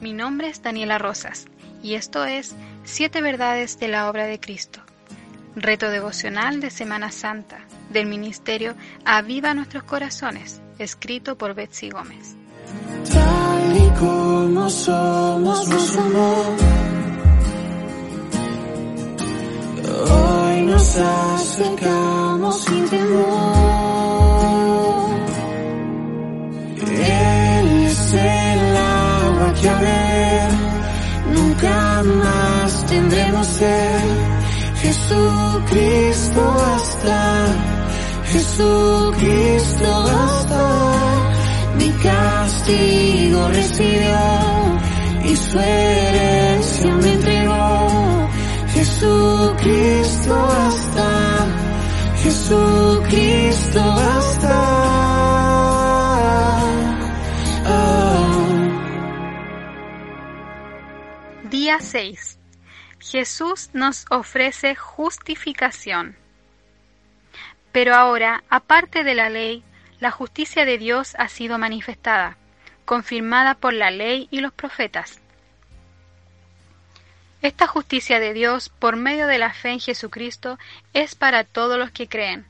Mi nombre es Daniela Rosas y esto es Siete Verdades de la Obra de Cristo, reto devocional de Semana Santa del Ministerio Aviva Nuestros Corazones, escrito por Betsy Gómez. Hoy nos ser. Jesucristo basta, Jesucristo basta. Mi castigo recibió y su herencia me entregó. Jesucristo basta, Jesucristo basta. Día 6. Jesús nos ofrece justificación. Pero ahora, aparte de la ley, la justicia de Dios ha sido manifestada, confirmada por la ley y los profetas. Esta justicia de Dios, por medio de la fe en Jesucristo, es para todos los que creen.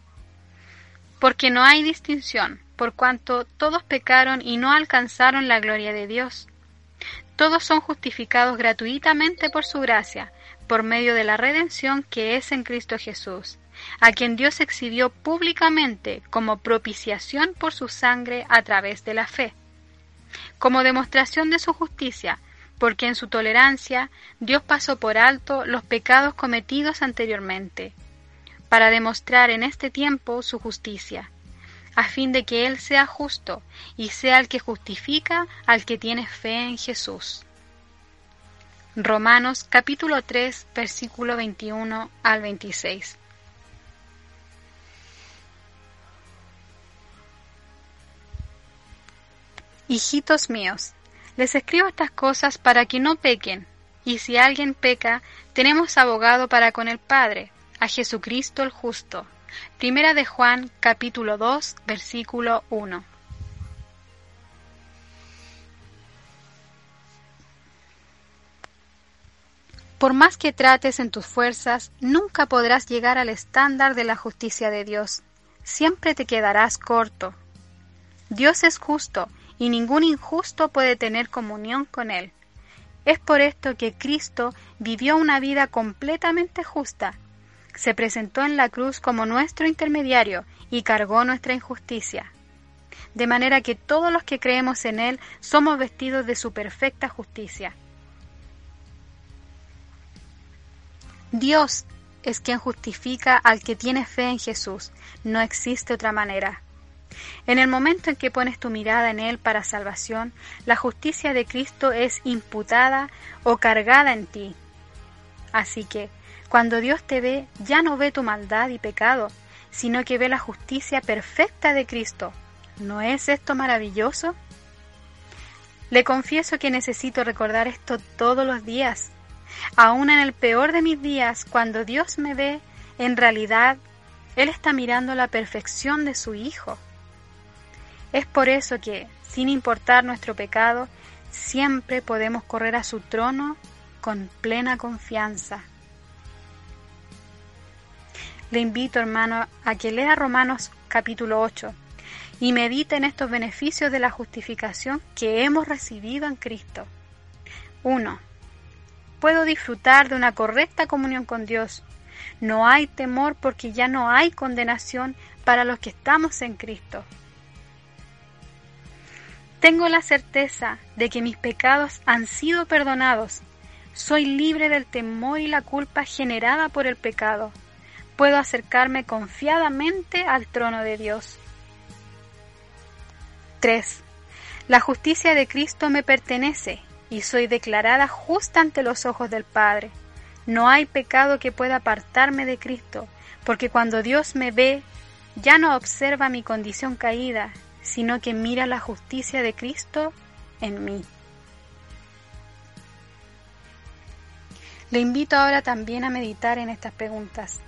Porque no hay distinción, por cuanto todos pecaron y no alcanzaron la gloria de Dios. Todos son justificados gratuitamente por su gracia, por medio de la redención que es en Cristo Jesús, a quien Dios exhibió públicamente como propiciación por su sangre a través de la fe, como demostración de su justicia, porque en su tolerancia Dios pasó por alto los pecados cometidos anteriormente, para demostrar en este tiempo su justicia, a fin de que Él sea justo y sea el que justifica al que tiene fe en Jesús. Romanos capítulo 3 versículo 21 al 26. Hijitos míos, les escribo estas cosas para que no pequen, y si alguien peca, tenemos abogado para con el Padre, a Jesucristo el justo. Primera de Juan capítulo 2 versículo 1. Por más que trates en tus fuerzas, nunca podrás llegar al estándar de la justicia de Dios. Siempre te quedarás corto. Dios es justo y ningún injusto puede tener comunión con Él. Es por esto que Cristo vivió una vida completamente justa. Se presentó en la cruz como nuestro intermediario y cargó nuestra injusticia. De manera que todos los que creemos en Él somos vestidos de su perfecta justicia. Dios es quien justifica al que tiene fe en Jesús. No existe otra manera. En el momento en que pones tu mirada en Él para salvación, la justicia de Cristo es imputada o cargada en ti. Así que, cuando Dios te ve, ya no ve tu maldad y pecado, sino que ve la justicia perfecta de Cristo. ¿No es esto maravilloso? Le confieso que necesito recordar esto todos los días. Aún en el peor de mis días, cuando Dios me ve, en realidad Él está mirando la perfección de su Hijo. Es por eso que, sin importar nuestro pecado, siempre podemos correr a su trono con plena confianza. Le invito, hermano, a que lea Romanos capítulo 8 y medite en estos beneficios de la justificación que hemos recibido en Cristo. 1. Puedo disfrutar de una correcta comunión con Dios. No hay temor porque ya no hay condenación para los que estamos en Cristo. Tengo la certeza de que mis pecados han sido perdonados. Soy libre del temor y la culpa generada por el pecado. Puedo acercarme confiadamente al trono de Dios. 3. La justicia de Cristo me pertenece y soy declarada justa ante los ojos del Padre. No hay pecado que pueda apartarme de Cristo, porque cuando Dios me ve, ya no observa mi condición caída, sino que mira la justicia de Cristo en mí. Le invito ahora también a meditar en estas preguntas.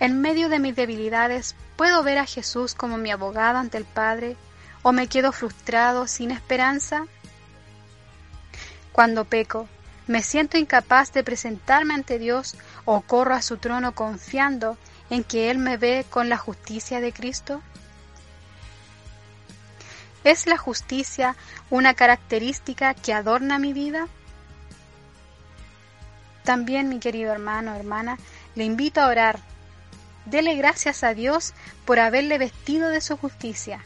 En medio de mis debilidades, ¿puedo ver a Jesús como mi abogado ante el Padre o me quedo frustrado, sin esperanza? Cuando peco, ¿me siento incapaz de presentarme ante Dios o corro a su trono confiando en que Él me ve con la justicia de Cristo? ¿Es la justicia una característica que adorna mi vida? También, mi querido hermano hermana, le invito a orar. Dele gracias a Dios por haberle vestido de su justicia.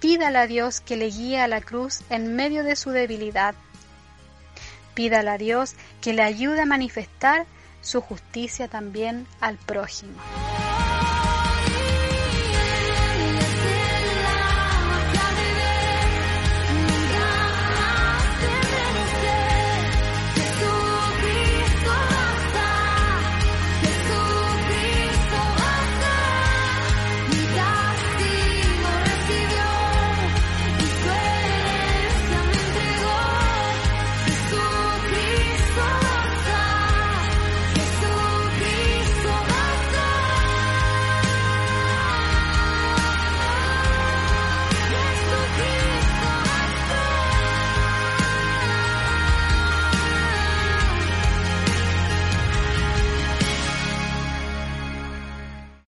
Pídale a Dios que le guíe a la cruz en medio de su debilidad. Pídale a Dios que le ayude a manifestar su justicia también al prójimo.